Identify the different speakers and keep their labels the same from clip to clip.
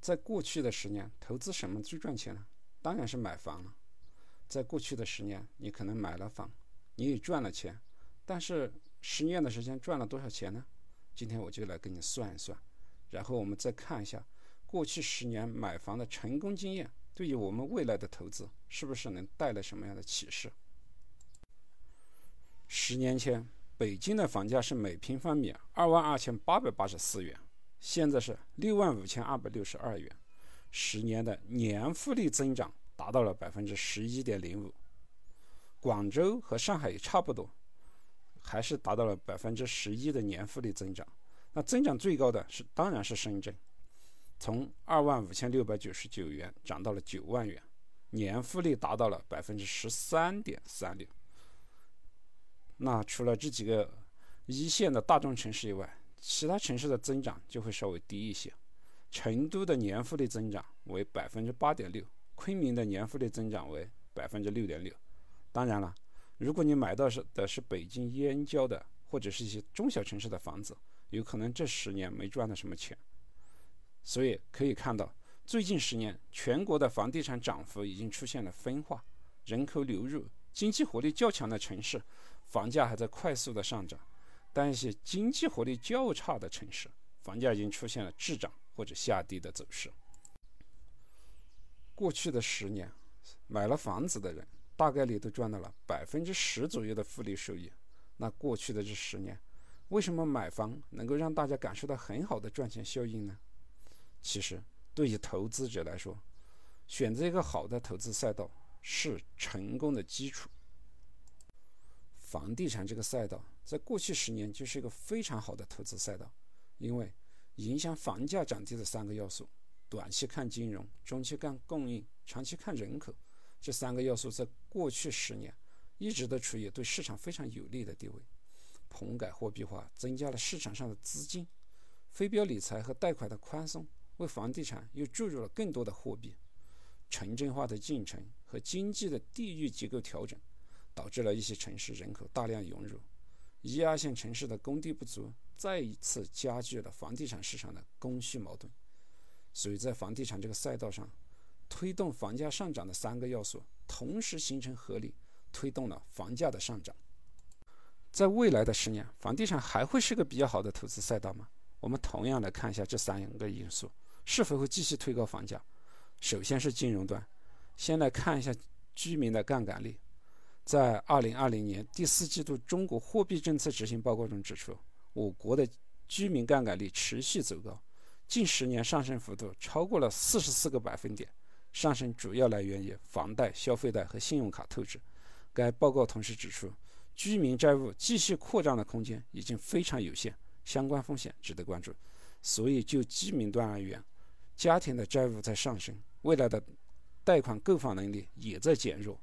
Speaker 1: 在过去的十年，投资什么最赚钱呢？当然是买房了。在过去的十年，你可能买了房，你也赚了钱，但是十年的时间赚了多少钱呢？今天我就来给你算一算，然后我们再看一下过去十年买房的成功经验，对于我们未来的投资是不是能带来什么样的启示？十年前，北京的房价是每平方米二万二千八百八十四元。现在是六万五千二百六十二元，十年的年复利增长达到了百分之十一点零五。广州和上海也差不多，还是达到了百分之十一的年复利增长。那增长最高的是当然是深圳，从二万五千六百九十九元涨到了九万元，年复利达到了百分之十三点三六。那除了这几个一线的大中城市以外，其他城市的增长就会稍微低一些，成都的年复利增长为百分之八点六，昆明的年复利增长为百分之六点六。当然了，如果你买到是的是北京燕郊的或者是一些中小城市的房子，有可能这十年没赚到什么钱。所以可以看到，最近十年全国的房地产涨幅已经出现了分化，人口流入经济活力较强的城市，房价还在快速的上涨。但一些经济活力较差的城市，房价已经出现了滞涨或者下跌的走势。过去的十年，买了房子的人大概率都赚到了百分之十左右的复利收益。那过去的这十年，为什么买房能够让大家感受到很好的赚钱效应呢？其实，对于投资者来说，选择一个好的投资赛道是成功的基础。房地产这个赛道，在过去十年就是一个非常好的投资赛道，因为影响房价涨跌的三个要素：短期看金融，中期看供应，长期看人口。这三个要素在过去十年一直都处于对市场非常有利的地位。棚改货币化增加了市场上的资金，非标理财和贷款的宽松为房地产又注入了更多的货币。城镇化的进程和经济的地域结构调整。导致了一些城市人口大量涌入，一二线城市的供地不足，再一次加剧了房地产市场的供需矛盾。所以在房地产这个赛道上，推动房价上涨的三个要素同时形成合力，推动了房价的上涨。在未来的十年，房地产还会是个比较好的投资赛道吗？我们同样来看一下这三个因素是否会继续推高房价。首先是金融端，先来看一下居民的杠杆率。在二零二零年第四季度中国货币政策执行报告中指出，我国的居民杠杆率持续走高，近十年上升幅度超过了四十四个百分点，上升主要来源于房贷、消费贷和信用卡透支。该报告同时指出，居民债务继续扩张的空间已经非常有限，相关风险值得关注。所以，就居民端而言，家庭的债务在上升，未来的贷款购房能力也在减弱。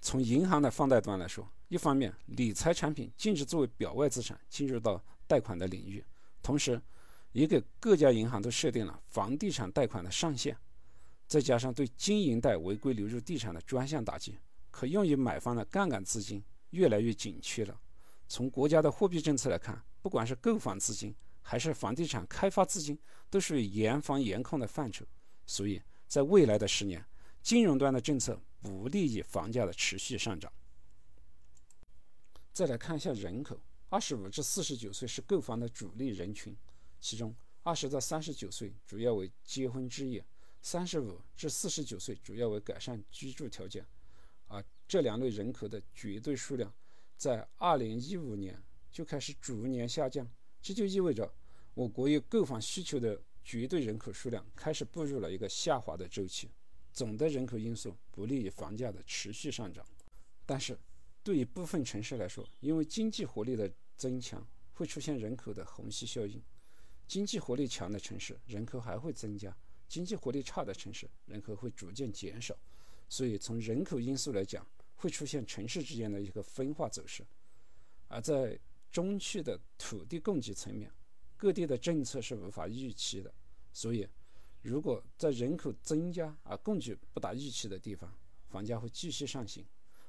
Speaker 1: 从银行的放贷端来说，一方面，理财产品禁止作为表外资产进入到贷款的领域，同时，也给各家银行都设定了房地产贷款的上限，再加上对经营贷违规流入地产的专项打击，可用于买方的杠杆资金越来越紧缺了。从国家的货币政策来看，不管是购房资金还是房地产开发资金，都属于严防严控的范畴。所以在未来的十年，金融端的政策。不利于房价的持续上涨。再来看一下人口，二十五至四十九岁是购房的主力人群，其中二十到三十九岁主要为结婚置业，三十五至四十九岁主要为改善居住条件。啊，这两类人口的绝对数量在二零一五年就开始逐年下降，这就意味着我国有购房需求的绝对人口数量开始步入了一个下滑的周期。总的人口因素不利于房价的持续上涨，但是对于部分城市来说，因为经济活力的增强，会出现人口的虹吸效应。经济活力强的城市人口还会增加，经济活力差的城市人口会逐渐减少。所以从人口因素来讲，会出现城市之间的一个分化走势。而在中期的土地供给层面，各地的政策是无法预期的，所以。如果在人口增加而供给不达预期的地方，房价会继续上行；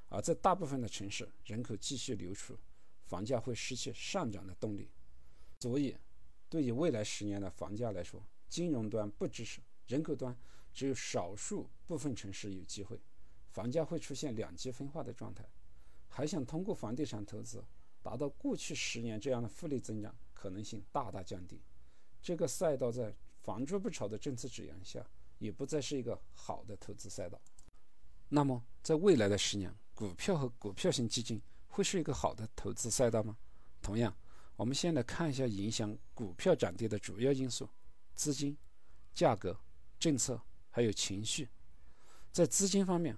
Speaker 1: 而在大部分的城市，人口继续流出，房价会失去上涨的动力。所以，对于未来十年的房价来说，金融端不支持，人口端只有少数部分城市有机会，房价会出现两极分化的状态。还想通过房地产投资达到过去十年这样的复利增长，可能性大大降低。这个赛道在“房住不炒”的政策指引下，也不再是一个好的投资赛道。那么，在未来的十年，股票和股票型基金会是一个好的投资赛道吗？同样，我们先来看一下影响股票涨跌的主要因素：资金、价格、政策，还有情绪。在资金方面，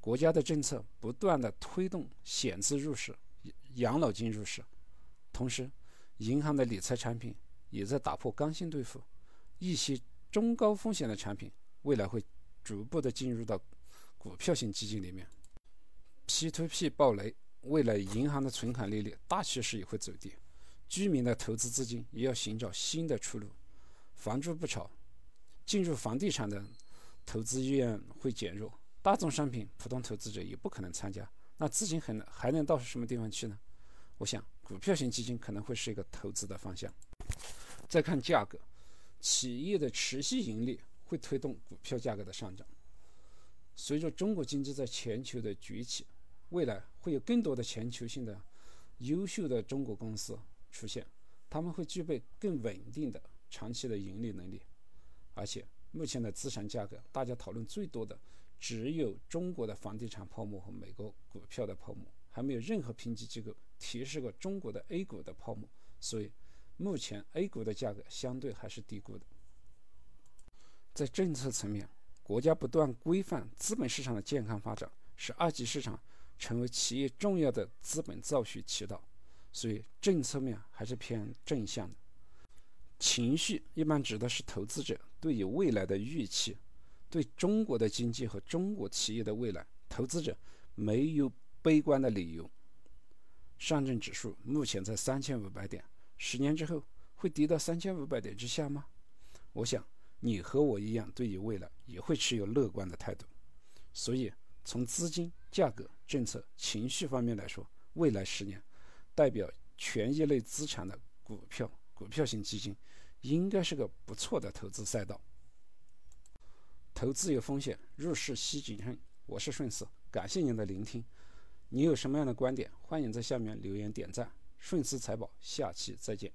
Speaker 1: 国家的政策不断的推动险资入市、养老金入市，同时，银行的理财产品也在打破刚性兑付，一些中高风险的产品未来会逐步的进入到股票型基金里面。P2P 暴雷，未来银行的存款利率大趋势也会走低，居民的投资资金也要寻找新的出路。房住不炒，进入房地产的投资意愿会减弱。大宗商品，普通投资者也不可能参加，那资金还能还能到什么地方去呢？我想，股票型基金可能会是一个投资的方向。再看价格，企业的持续盈利会推动股票价格的上涨。随着中国经济在全球的崛起，未来会有更多的全球性的优秀的中国公司出现，他们会具备更稳定的长期的盈利能力。而且，目前的资产价格，大家讨论最多的。只有中国的房地产泡沫和美国股票的泡沫，还没有任何评级机构提示过中国的 A 股的泡沫，所以目前 A 股的价格相对还是低估的。在政策层面，国家不断规范资本市场的健康发展，使二级市场成为企业重要的资本造血渠道，所以政策面还是偏正向的。情绪一般指的是投资者对于未来的预期。对中国的经济和中国企业的未来，投资者没有悲观的理由。上证指数目前在三千五百点，十年之后会跌到三千五百点之下吗？我想你和我一样，对于未来也会持有乐观的态度。所以，从资金、价格、政策、情绪方面来说，未来十年，代表权益类资产的股票、股票型基金，应该是个不错的投资赛道。投资有风险，入市需谨慎。我是顺思，感谢您的聆听。你有什么样的观点，欢迎在下面留言点赞。顺思财宝，下期再见。